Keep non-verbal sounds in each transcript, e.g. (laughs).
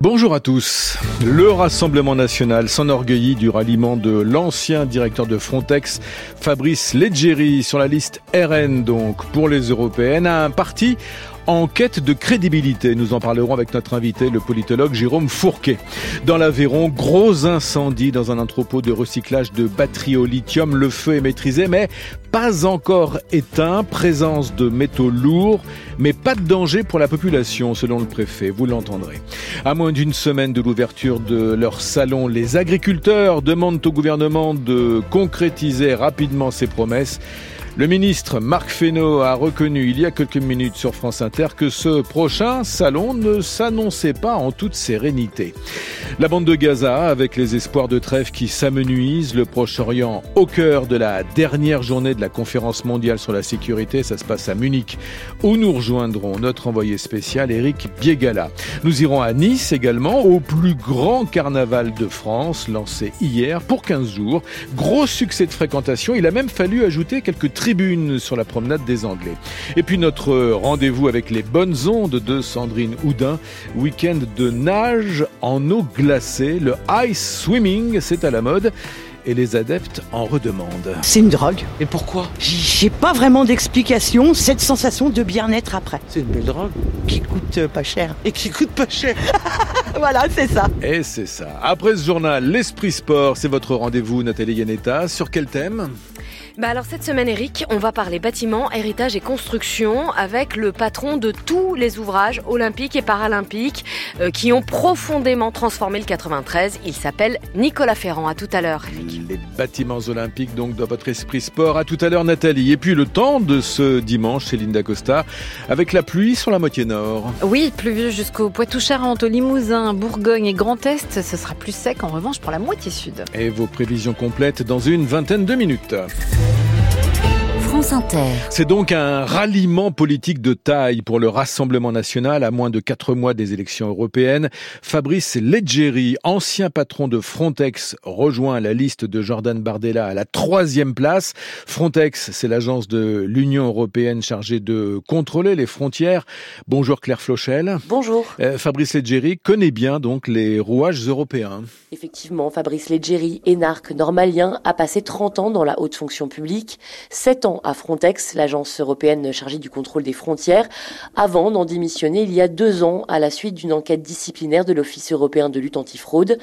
Bonjour à tous. Le Rassemblement national s'enorgueillit du ralliement de l'ancien directeur de Frontex, Fabrice Leggeri, sur la liste RN donc pour les européennes, à un parti en quête de crédibilité. Nous en parlerons avec notre invité, le politologue Jérôme Fourquet. Dans l'Aveyron, gros incendie dans un entrepôt de recyclage de batteries au lithium. Le feu est maîtrisé, mais pas encore éteint. Présence de métaux lourds, mais pas de danger pour la population, selon le préfet. Vous l'entendrez. À moins d'une semaine de l'ouverture de leur salon, les agriculteurs demandent au gouvernement de concrétiser rapidement ses promesses. Le ministre Marc Fesneau a reconnu il y a quelques minutes sur France Inter que ce prochain salon ne s'annonçait pas en toute sérénité. La bande de Gaza, avec les espoirs de trêve qui s'amenuisent, le Proche-Orient au cœur de la dernière journée de la conférence mondiale sur la sécurité, ça se passe à Munich, où nous rejoindrons notre envoyé spécial Eric Biegala. Nous irons à Nice également, au plus grand carnaval de France, lancé hier pour 15 jours. Gros succès de fréquentation, il a même fallu ajouter quelques tribune sur la promenade des Anglais. Et puis notre rendez-vous avec les bonnes ondes de Sandrine Houdin, week-end de nage en eau glacée, le ice swimming, c'est à la mode et les adeptes en redemandent. C'est une drogue. Et pourquoi? J'ai pas vraiment d'explication, cette sensation de bien-être après. C'est une belle drogue. Qui coûte euh, pas cher. Et qui coûte pas cher. (laughs) voilà, c'est ça. Et c'est ça. Après ce journal, l'Esprit Sport, c'est votre rendez-vous, Nathalie Yanetta. Sur quel thème? Bah alors cette semaine Eric, on va parler bâtiment, héritage et construction avec le patron de tous les ouvrages olympiques et paralympiques euh, qui ont profondément transformé le 93. Il s'appelle Nicolas Ferrand. À tout à l'heure. Les bâtiments olympiques donc dans votre esprit sport. À tout à l'heure Nathalie. Et puis le temps de ce dimanche chez Linda Costa avec la pluie sur la moitié nord. Oui, pluvieux jusqu'au Poitou-Charentes, au Limousin, Bourgogne et Grand Est. Ce sera plus sec en revanche pour la moitié sud. Et vos prévisions complètes dans une vingtaine de minutes. C'est donc un ralliement politique de taille pour le Rassemblement national à moins de quatre mois des élections européennes. Fabrice Leggeri, ancien patron de Frontex, rejoint la liste de Jordan Bardella à la troisième place. Frontex, c'est l'agence de l'Union européenne chargée de contrôler les frontières. Bonjour Claire Flochel. Bonjour. Euh, Fabrice Leggeri connaît bien donc les rouages européens. Effectivement, Fabrice Leggeri, énarque normalien, a passé 30 ans dans la haute fonction publique, 7 ans à Frontex, l'agence européenne chargée du contrôle des frontières, avant d'en démissionner il y a deux ans à la suite d'une enquête disciplinaire de l'Office européen de lutte antifraude.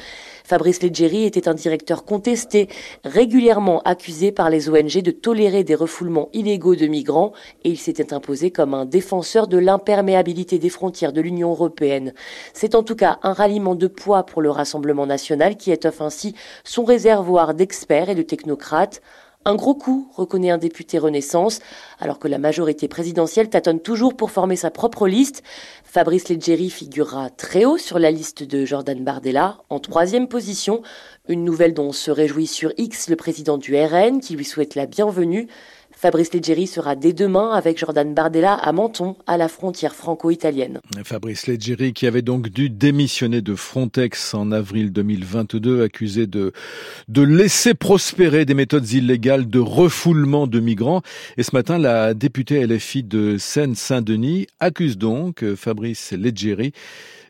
Fabrice Leggeri était un directeur contesté, régulièrement accusé par les ONG de tolérer des refoulements illégaux de migrants et il s'était imposé comme un défenseur de l'imperméabilité des frontières de l'Union européenne. C'est en tout cas un ralliement de poids pour le Rassemblement national qui étoffe ainsi son réservoir d'experts et de technocrates. Un gros coup, reconnaît un député Renaissance, alors que la majorité présidentielle tâtonne toujours pour former sa propre liste. Fabrice Leggeri figurera très haut sur la liste de Jordan Bardella, en troisième position, une nouvelle dont se réjouit sur X le président du RN, qui lui souhaite la bienvenue. Fabrice Leggeri sera dès demain avec Jordan Bardella à Menton, à la frontière franco-italienne. Fabrice Leggeri qui avait donc dû démissionner de Frontex en avril 2022, accusé de, de laisser prospérer des méthodes illégales de refoulement de migrants. Et ce matin, la députée LFI de Seine-Saint-Denis accuse donc Fabrice Leggeri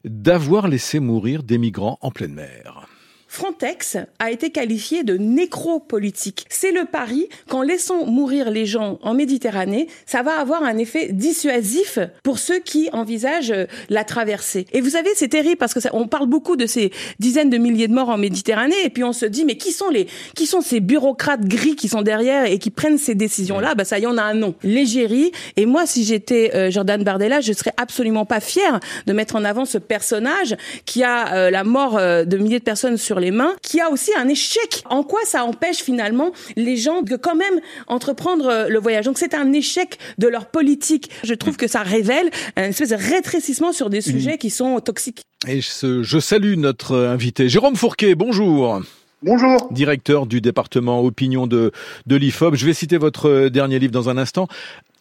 d'avoir laissé mourir des migrants en pleine mer. Frontex a été qualifié de nécropolitique. C'est le pari qu'en laissant mourir les gens en Méditerranée, ça va avoir un effet dissuasif pour ceux qui envisagent la traversée. Et vous savez, c'est terrible parce que ça, on parle beaucoup de ces dizaines de milliers de morts en Méditerranée et puis on se dit mais qui sont les qui sont ces bureaucrates gris qui sont derrière et qui prennent ces décisions là Bah ça y on a un nom. L'égérie. Et moi, si j'étais euh, Jordan Bardella, je serais absolument pas fier de mettre en avant ce personnage qui a euh, la mort euh, de milliers de personnes sur les mains, qui a aussi un échec. En quoi ça empêche finalement les gens de quand même entreprendre euh, le voyage? Donc c'est un échec de leur politique. Je trouve que ça révèle une espèce de rétrécissement sur des sujets qui sont toxiques. Et je, je salue notre invité, Jérôme Fourquet, bonjour. Bonjour. Directeur du département opinion de, de l'IFOP. Je vais citer votre dernier livre dans un instant.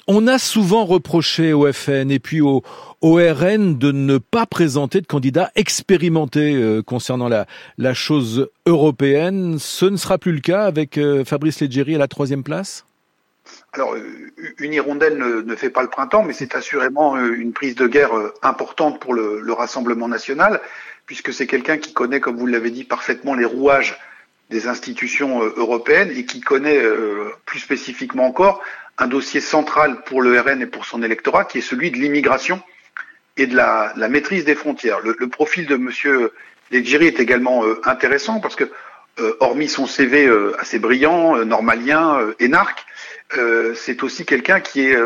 On a souvent reproché au FN et puis au, RN de ne pas présenter de candidats expérimentés euh, concernant la, chose européenne. Ce ne sera plus le cas avec euh, Fabrice Leggeri à la troisième place? Alors, une hirondelle ne, fait pas le printemps, mais c'est assurément une prise de guerre importante pour le Rassemblement national, puisque c'est quelqu'un qui connaît, comme vous l'avez dit, parfaitement les rouages des institutions européennes et qui connaît plus spécifiquement encore un dossier central pour le RN et pour son électorat, qui est celui de l'immigration et de la, maîtrise des frontières. Le, profil de Monsieur Legiri est également euh, intéressant parce que, euh, hormis son CV euh, assez brillant, normalien, énarque, c'est aussi quelqu'un qui est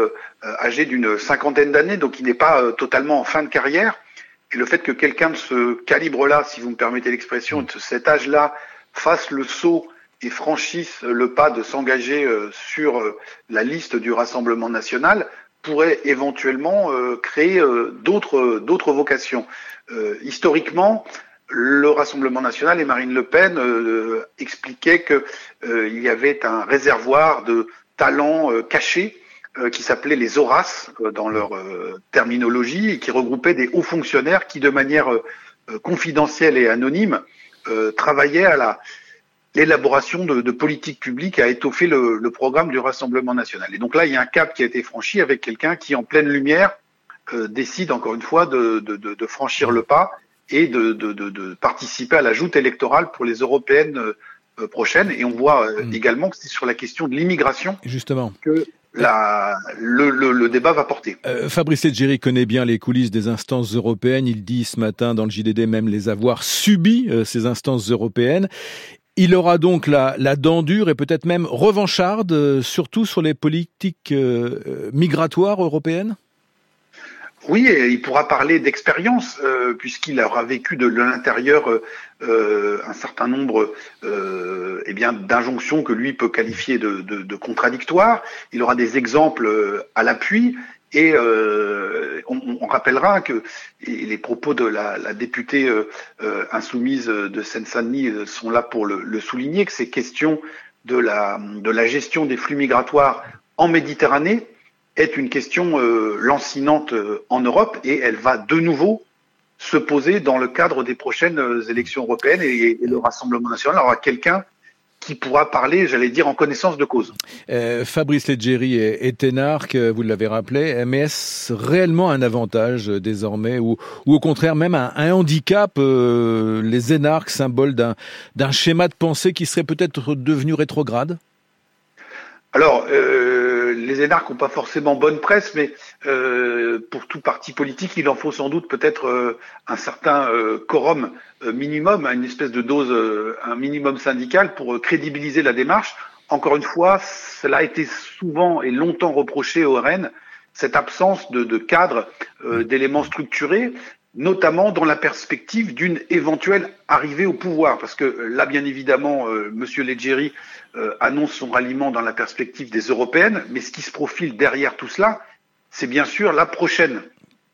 âgé d'une cinquantaine d'années, donc il n'est pas totalement en fin de carrière. Et le fait que quelqu'un de ce calibre-là, si vous me permettez l'expression, de cet âge-là, fasse le saut et franchisse le pas de s'engager sur la liste du Rassemblement national, pourrait éventuellement euh, créer euh, d'autres vocations. Euh, historiquement, le Rassemblement national et Marine Le Pen expliquaient qu'il y avait un réservoir de talents cachés qui s'appelait les Horaces dans leur terminologie et qui regroupait des hauts fonctionnaires qui, de manière confidentielle et anonyme, travaillaient à la l'élaboration de, de politiques publiques a étoffé le, le, programme du Rassemblement national. Et donc là, il y a un cap qui a été franchi avec quelqu'un qui, en pleine lumière, euh, décide encore une fois de, de, de franchir le pas et de, participer à la joute électorale pour les européennes euh, prochaines. Et on voit euh, hmm. également que c'est sur la question de l'immigration Justement. que la, le, le, le, débat va porter. Fabrice Leggeri connaît bien les coulisses des instances européennes. Il dit ce matin dans le JDD même les avoir subies, ces instances européennes. Il aura donc la, dent dure et peut-être même revancharde, euh, surtout sur les politiques euh, euh, migratoires européennes? Oui, il pourra parler d'expérience puisqu'il aura vécu de l'intérieur un certain nombre eh d'injonctions que lui peut qualifier de, contradictoires. Il aura des exemples à l'appui et euh, on, rappellera que les propos de la, députée euh, euh insoumise de Seine-Saint-Denis sont là pour le, souligner, que ces questions de la, de la gestion des flux migratoires en Méditerranée est une question lancinante en Europe et elle va de nouveau se poser dans le cadre des prochaines élections européenmes et, et le Rassemblement national aura quelqu'un qui pourra parler, j'allais dire, en connaissance de cause. Euh, Fabrice Leggeri est, est énarque, vous l'avez rappelé, mais est-ce réellement un avantage euh, désormais ou, ou au contraire même un, un handicap, euh, les énarques, symbole d'un schéma de pensée qui serait peut-être devenu rétrograde? Alors, euh, les énarques n'ont pas forcément bonne presse, mais euh, pour tout parti politique, il en faut sans doute peut-être euh, un certain euh, quorum minimum, une espèce de dose, un minimum syndical pour crédibiliser la démarche. Encore une fois, cela a été souvent et longtemps reproché au RN, cette absence de cadre, d'éléments structurés notamment dans la perspective d'une éventuelle arrivée au pouvoir. Parce que euh, là, bien évidemment, euh, M. Leggeri euh, annonce son ralliement dans la perspective des européennes, mais ce qui se profile derrière tout cela, c'est bien sûr la prochaine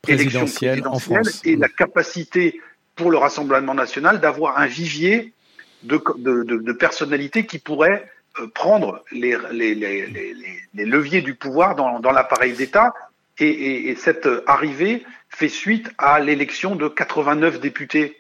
présidentielle, élection présidentielle et la capacité pour le Rassemblement national d'avoir un vivier de, de, de, de, personnalités qui pourraient prendre les, les, les, les, leviers du pouvoir dans, dans l'appareil d'État. Et, et, et cette arrivée fait suite à l'élection de 89 députés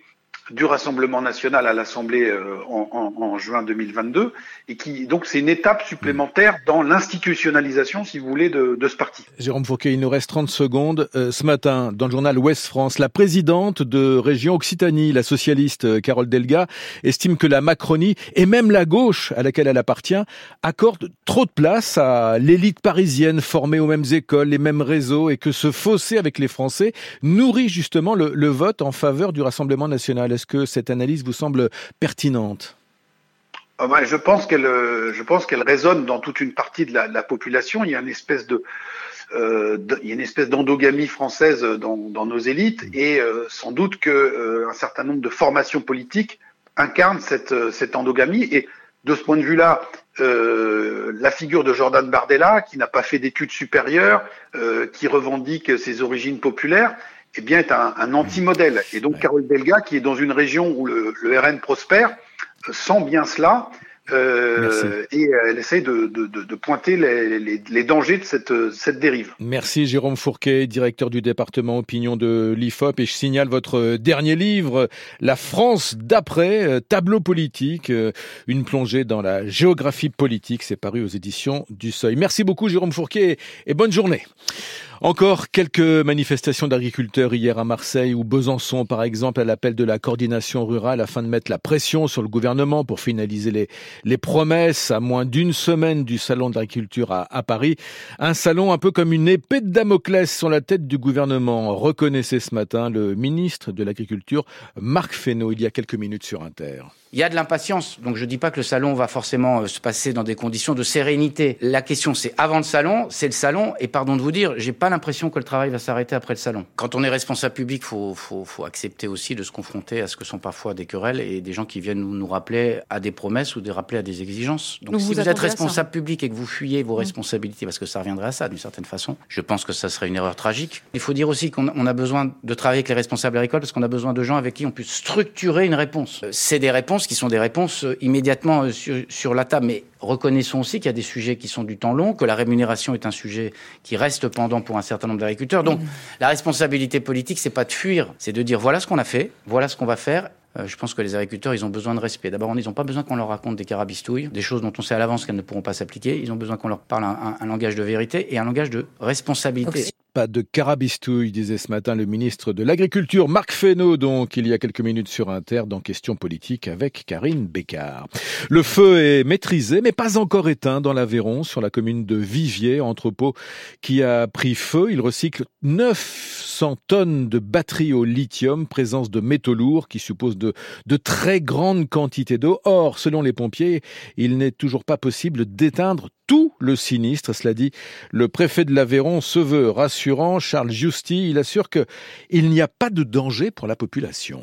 du Rassemblement national à l'Assemblée euh, en, en, en, juin 2022 et qui donc c'est une étape supplémentaire dans l'institutionnalisation, si vous voulez, de, de, ce parti. Jérôme Fouquet, il nous reste 30 secondes. Euh, ce matin, dans le journal Ouest France, la présidente de région Occitanie, la socialiste euh, Carole Delga, estime que la Macronie et même la gauche à laquelle elle appartient accordent trop de place à l'élite parisienne formée aux mêmes écoles, les mêmes réseaux et que ce fossé avec les Français nourrit justement le, le vote en faveur du Rassemblement national. Est-ce que cette analyse vous semble pertinente? Ah ben, je pense qu'elle, je pense qu'elle résonne dans toute une partie de la, population. Il y a une espèce de, euh, il y a une espèce d'endogamie française dans, nos élites et euh, sans doute que euh, un certain nombre de formations politiques incarnent cette, endogamie. Et de ce point de vue-là, euh, la figure de Jordan Bardella, qui n'a pas fait d'études supérieures, euh, qui revendique ses origines populaires, eh bien, est un, un anti-modèle. Et donc, Carole Delga, qui est dans une région où le, le RN prospère, sent bien cela. Euh, et elle essaye de, de, de, pointer les, les, les, dangers de cette, cette dérive. Merci Jérôme Fourquet, directeur du département opinion de l'IFOP. Et je signale votre dernier livre, La France d'après, euh, tableau politique, euh, une plongée dans la géographie politique. C'est paru aux éditions du Seuil. Merci beaucoup Jérôme Fourquet et bonne journée. Encore quelques manifestations d'agriculteurs hier à Marseille ou Besançon, par exemple, à l'appel de la coordination rurale afin de mettre la pression sur le gouvernement pour finaliser les, promesses à moins d'une semaine du salon de l'agriculture à, à, Paris. Un salon un peu comme une épée de Damoclès sur la tête du gouvernement, reconnaissait ce matin le ministre de l'Agriculture, Marc Fesneau, il y a quelques minutes sur Inter. Il y a de l'impatience, donc je ne dis pas que le salon va forcément euh, se passer dans des conditions de sérénité. La question, c'est avant le salon, c'est le salon, et pardon de vous dire, j'ai pas l'impression que le travail va s'arrêter après le salon. Quand on est responsable public, faut, faut, faut accepter aussi de se confronter à ce que sont parfois des querelles et des gens qui viennent nous, nous rappeler à des promesses ou de rappeler à des exigences. Donc, si vous, êtes responsable public et que vous fuyez vos mmh. responsabilités, parce que ça reviendrait à ça d'une certaine façon, je pense que ça serait une erreur tragique. Il faut dire aussi qu'on a besoin de travailler avec les responsables agricoles parce qu'on a besoin de gens avec qui on puisse structurer une réponse. Euh, c'est des réponses qui sont des réponses euh, immédiatement euh, sur, la table. Mais reconnaissons aussi qu'il y a des sujets qui sont du temps long, que la rémunération est un sujet qui reste pendant pour un certain nombre d'agriculteurs. Donc, mmh. la responsabilité politique, c'est pas de fuir, c'est de dire voilà ce qu'on a fait, voilà ce qu'on va faire. Euh, je pense que les agriculteurs, ils ont besoin de respect. D'abord, ils n'ont pas besoin qu'on leur raconte des carabistouilles, des choses dont on sait à l'avance qu'elles ne pourront pas s'appliquer. Ils ont besoin qu'on leur parle un, un, langage de vérité et un langage de responsabilité. Pas de carabistouille, disait ce matin le ministre de l'Agriculture, Marc Fesneau, donc il y a quelques minutes sur Inter dans Questions politiques avec Karine Bécard. Le feu est maîtrisé, mais pas encore éteint dans l'Aveyron, sur la commune de Viviers, entrepôt qui a pris feu. Il recycle 900 tonnes de batteries au lithium, présence de métaux lourds qui suppose de, de très grandes quantités d'eau. Or, selon les pompiers, il n'est toujours pas possible d'éteindre tout le sinistre. Cela dit, le préfet de l'Aveyron se veut Charles Justy, il assure qu'il n'y a pas de danger pour la population.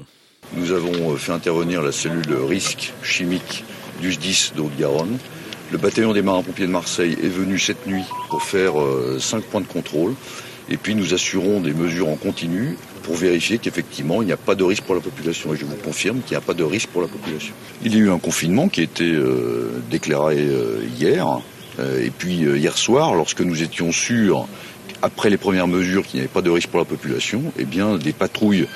Nous avons fait intervenir la cellule risque chimique du SDIS de Haute-Garonne. Le bataillon des marins-pompiers de Marseille est venu cette nuit pour faire euh, cinq points de contrôle. Et puis nous assurons des mesures en continu pour vérifier qu'effectivement il n'y a pas de risque pour la population. Et je vous confirme qu'il n'y a pas de risque pour la population. Il y a eu un confinement qui a été euh, déclaré euh, hier. Euh, et puis euh, hier soir, lorsque nous étions sûrs, après les premières mesures, qu'il n'y avait pas de risque pour la population, eh bien des patrouilles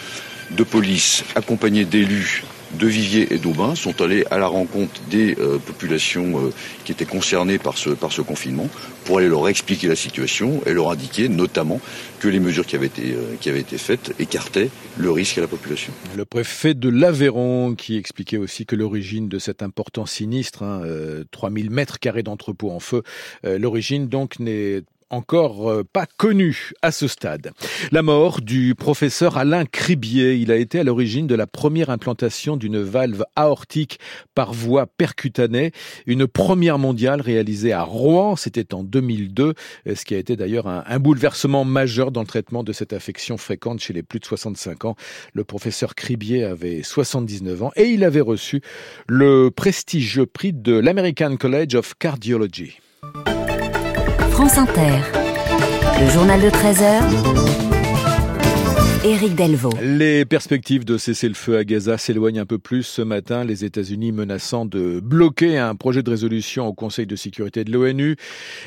de police accompagnées d'élus de Viviers et d'Aubin sont allés à la rencontre des euh, populations euh, qui étaient concernées par ce, par ce confinement pour aller leur expliquer la situation et leur indiquer notamment que les mesures qui avaient été, euh, qui avaient été faites écartaient le risque à la population. Le préfet de l'Aveyron qui expliquait aussi que l'origine de cet important sinistre, hein, 3000 mètres carrés d'entrepôt en feu, l'origine donc n'est encore euh, pas connu à ce stade. La mort du professeur Alain Cribier, il a été à l'origine de la première implantation d'une valve aortique par voie percutanée, une première mondiale réalisée à Rouen, c'était en 2002, ce qui a été d'ailleurs un, bouleversement majeur dans le traitement de cette affection fréquente chez les plus de 65 ans. Le professeur Cribier avait 79 ans et il avait reçu le prestigieux prix de l'American College of Cardiology. France Inter. Le journal de 13h. Éric Delvaux. Les perspectives de cesser le feu à Gaza s'éloignent un peu plus ce matin, les États-Unis menaçant de bloquer un projet de résolution au Conseil de sécurité de l'ONU.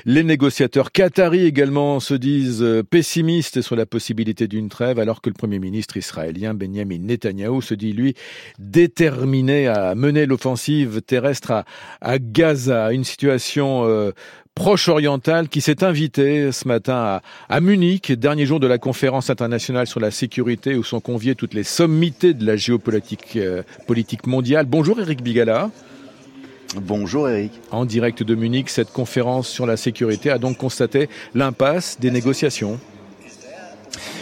Les négociateurs qataris également se disent pessimistes sur la possibilité d'une trêve, alors que le Premier ministre israélien Benjamin Netanyahu se dit, lui, déterminé à mener l'offensive terrestre à, à, Gaza. Une situation euh, Proche-Orientale qui s'est invité ce matin à, Munich, dernier jour de la conférence internationale sur la sécurité où sont conviées toutes les sommités de la géopolitique euh, politique mondiale. Bonjour Eric Bigala. Bonjour Eric. En direct de Munich, cette conférence sur la sécurité a donc constaté l'impasse des négociations.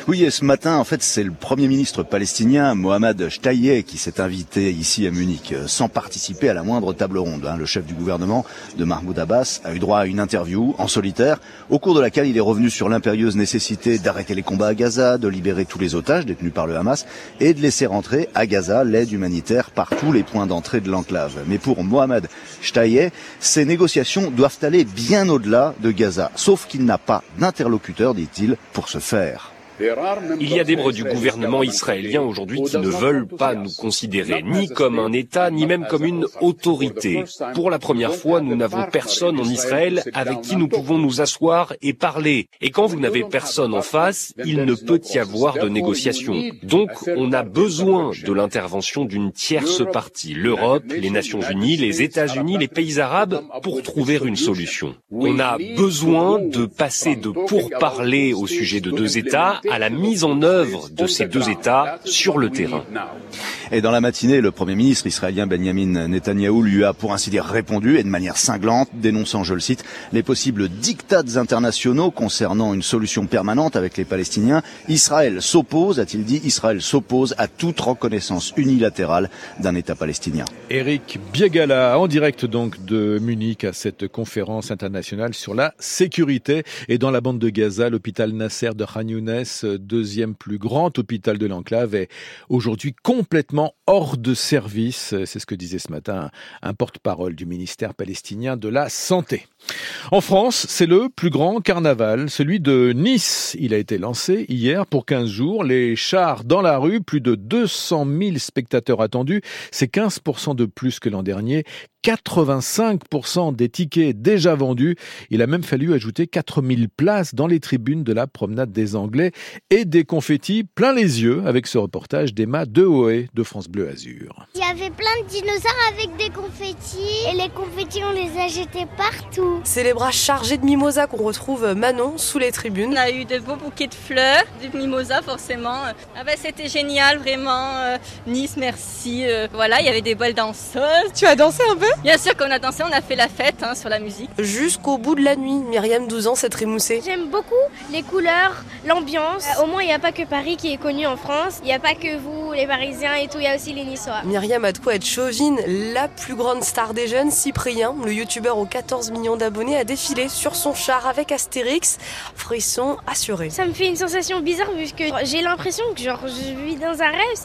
Oui, et ce matin, en fait, c'est le Premier ministre palestinien Mohamed Shtayyeh qui s'est invité ici à Munich, euh, sans participer à la moindre table ronde. Hein. Le chef du gouvernement de Mahmoud Abbas a eu droit à une interview en solitaire, au cours de laquelle il est revenu sur l'impérieuse nécessité d'arrêter les combats à Gaza, de libérer tous les otages détenus par le Hamas et de laisser rentrer à Gaza l'aide humanitaire par tous les points d'entrée de l'enclave. Mais pour Mohamed Shtayyeh, ces négociations doivent aller bien au-delà de Gaza, sauf qu'il n'a pas d'interlocuteur, dit-il, pour ce faire. Il y a des membres du gouvernement israélien aujourd'hui qui ne veulent pas nous considérer ni comme un État, ni même comme une autorité. Pour la première fois, nous n'avons personne en Israël avec qui nous pouvons nous asseoir et parler. Et quand vous n'avez personne en face, il ne peut y avoir de négociation. Donc, on a besoin de l'intervention d'une tierce partie, l'Europe, les Nations Unies, les États-Unis, les pays arabes, pour trouver une solution. On a besoin de passer de pourparler au sujet de deux États à la mise en œuvre de ces deux États sur le terrain. Et dans la matinée, le Premier ministre israélien Benjamin Netanyahou lui a pour ainsi dire répondu et de manière cinglante, dénonçant, je le cite, les possibles dictats internationaux concernant une solution permanente avec les Palestiniens. Israël s'oppose, a-t-il dit, Israël s'oppose à toute reconnaissance unilatérale d'un État palestinien. Eric Biegala, en direct donc de Munich à cette conférence internationale sur la sécurité. Et dans la bande de Gaza, l'hôpital Nasser de Khan Younes, deuxième plus grand hôpital de l'enclave, est aujourd'hui complètement hors de service. C'est ce que disait ce matin un porte-parole du ministère palestinien de la Santé. En France, c'est le plus grand carnaval, celui de Nice. Il a été lancé hier pour 15 jours. Les chars dans la rue, plus de 200 000 spectateurs attendus. C'est 15% de plus que l'an dernier. 85% des tickets déjà vendus. Il a même fallu ajouter 4000 places dans les tribunes de la promenade des Anglais et des confettis plein les yeux avec ce reportage d'Emma Dehoé de France Bleu Azur. Il y avait plein de dinosaures avec des confettis et les confettis on les a jetés partout. C'est les bras chargés de mimosa qu'on retrouve Manon sous les tribunes. On a eu de beaux bouquets de fleurs, du mimosa forcément. Ah bah, c'était génial vraiment. Euh, nice, merci. Euh, voilà, il y avait des belles danseuses. Tu as dansé un peu? Bien sûr qu'on a dansé, on a fait la fête hein, sur la musique. Jusqu'au bout de la nuit, Myriam, 12 ans, s'est trémoussée. J'aime beaucoup les couleurs, l'ambiance. Euh, au moins, il n'y a pas que Paris qui est connu en France. Il n'y a pas que vous, les Parisiens et tout. Il y a aussi les Niçois. Myriam a de quoi être chauvine. La plus grande star des jeunes, Cyprien, le youtubeur aux 14 millions d'abonnés, a défilé sur son char avec Astérix. Frisson assuré. Ça me fait une sensation bizarre vu que j'ai l'impression que genre, je vis dans un rêve.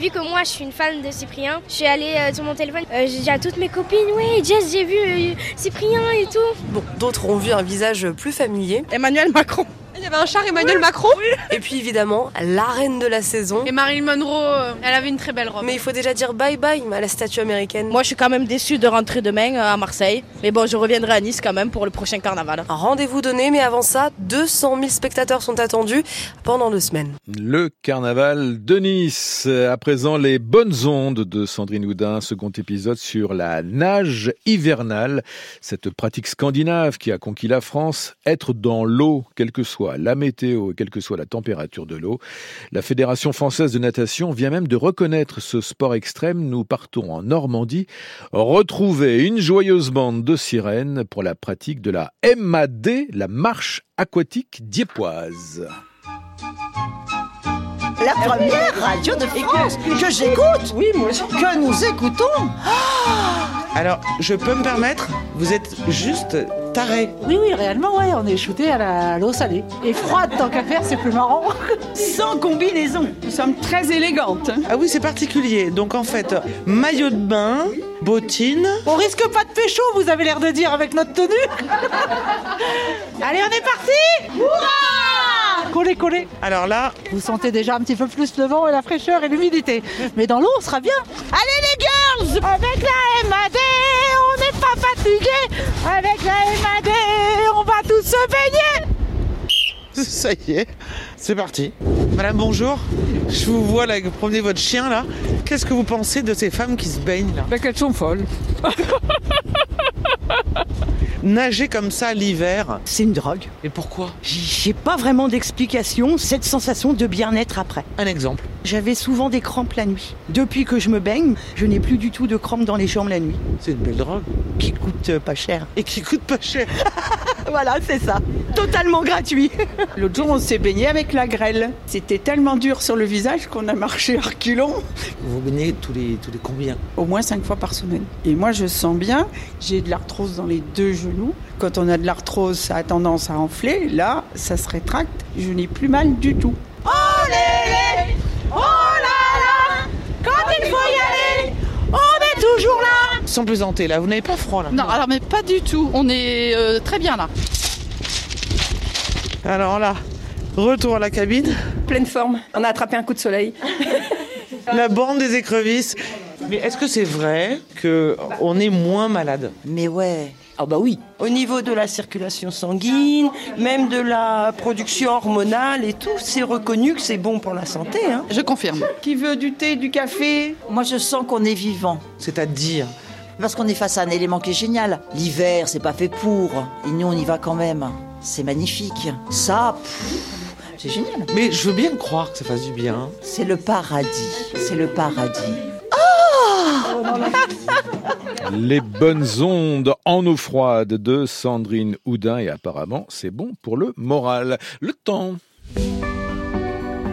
Vu que moi, je suis une fan de Cyprien, je suis allée euh, sur mon téléphone. Euh, j'ai dit à toutes mes copines, ouais, Jess, j'ai vu euh, Cyprien et tout. Bon, d'autres ont vu un visage plus familier. Emmanuel Macron. Il y avait un char Emmanuel Macron Et puis évidemment, la reine de la saison. Et Marilyn Monroe, elle avait une très belle robe. Mais il faut déjà dire bye bye à la statue américaine. Moi, je suis quand même déçue de rentrer demain à Marseille. Mais bon, je reviendrai à Nice quand même pour le prochain carnaval. Rendez-vous donné, mais avant ça, 200 000 spectateurs sont attendus pendant deux semaines. Le carnaval de Nice. À présent, les bonnes ondes de Sandrine Houdin, second épisode sur la nage hivernale. Cette pratique scandinave qui a conquis la France, être dans l'eau, quelle que soit la météo et quelle que soit la température de l'eau. La Fédération française de natation vient même de reconnaître ce sport extrême. Nous partons en Normandie retrouver une joyeuse bande de sirènes pour la pratique de la MAD, la marche aquatique diépoise. La première radio de France que j'écoute. Oui, moi aussi. Que nous écoutons. Alors, je peux me permettre, vous êtes juste taré. Oui, oui, réellement, ouais, on est shooté à l'eau salée. Et froide, tant qu'à faire, c'est plus marrant. Sans combinaison. Nous sommes très élégantes. Ah oui, c'est particulier. Donc en fait, maillot de bain, bottines. On risque pas de pécho, vous avez l'air de dire, avec notre tenue. (laughs) Allez, on est parti Hurrah Collez, collez. Alors là, Vous sentez déjà un petit peu plus le vent et la fraîcheur et l'humidité. Mais dans l'eau, on sera bien. Allez les girls Avec la MAD, fatigué. Avec la MAD, on va tous se baigner. ça y est, c'est parti. Madame, bonjour. Je vous vois là, promener votre chien là. Qu'est-ce que vous pensez de ces femmes qui se baignent là? Qu'elles sont folles. (laughs) Nager comme ça l'hiver. C'est une drogue. Et pourquoi? J'ai pas vraiment d'explication, cette sensation de bien-être après. Un exemple. J'avais souvent des crampes la nuit. Depuis que je me baigne, je n'ai plus du tout de crampes dans les jambes la nuit. C'est une belle drogue. Qui coûte euh, pas cher. Et qui coûte pas cher. (laughs) voilà, c'est ça. Totalement gratuit. (laughs) L'autre jour, on s'est baigné avec la grêle. C'était tellement dur sur le visage qu'on a marché à reculons. Vous vous baignez tous les, tous les combien? Au moins cinq fois par semaine. Et moi, je sens bien, j'ai de l'arthrose dans les deux genoux. Quand on a de l'arthrose, ça a tendance à enfler. Là, ça se rétracte. Je n'ai plus mal du tout lélé Oh là là Quand il faut y aller, on est toujours là Sans plaisanter là, vous n'avez pas froid là Non, alors mais pas du tout. On est euh, très bien là. Alors là, retour à la cabine. pleine forme. On a attrapé un coup de soleil. (laughs) La bande des écrevisses. Mais est-ce que c'est vrai qu'on est moins malade? Mais ouais. Ah bah oui. Au niveau de la circulation sanguine, même de la production hormonale et tout, c'est reconnu que c'est bon pour la santé. Hein. Je confirme. Qui veut du thé, du café? Moi, je sens qu'on est vivant. C'est-à-dire? Parce qu'on est face à un élément qui est génial. L'hiver, c'est pas fait pour. Et nous, on y va quand même. C'est magnifique. Ça, pff, c'est génial. Mais je veux bien croire que ça fasse du bien. C'est le paradis. C'est le paradis. Les bonnes ondes en eau froide de Sandrine Houdin et apparemment c'est bon pour le moral. Le temps.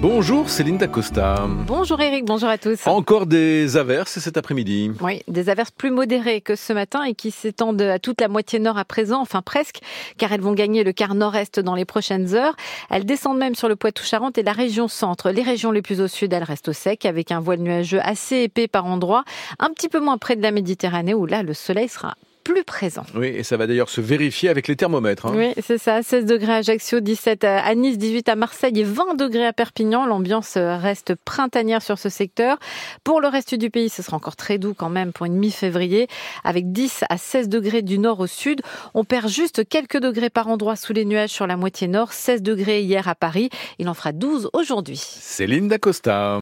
Bonjour Céline Dacosta. Bonjour Eric, bonjour à tous. Encore des averses cet après-midi. Oui, des averses plus modérées que ce matin et qui s'étendent à toute la moitié nord à présent, enfin presque, car elles vont gagner le quart nord-est dans les prochaines heures. Elles descendent même sur le Poitou-Charentes et la région centre. Les régions les plus au sud, elles restent au sec avec un voile nuageux assez épais par endroits, un petit peu moins près de la Méditerranée où là le soleil sera plus présent. Oui, et ça va d'ailleurs se vérifier avec les thermomètres. Hein. Oui, c'est ça. 16 degrés à Ajaccio, 17 à Nice, 18 à Marseille et 20 degrés à Perpignan. L'ambiance reste printanière sur ce secteur. Pour le reste du pays, ce sera encore très doux quand même pour une mi-février, avec 10 à 16 degrés du nord au sud. On perd juste quelques degrés par endroit sous les nuages sur la moitié nord. 16 degrés hier à Paris. Il en fera 12 aujourd'hui. Céline Dacosta.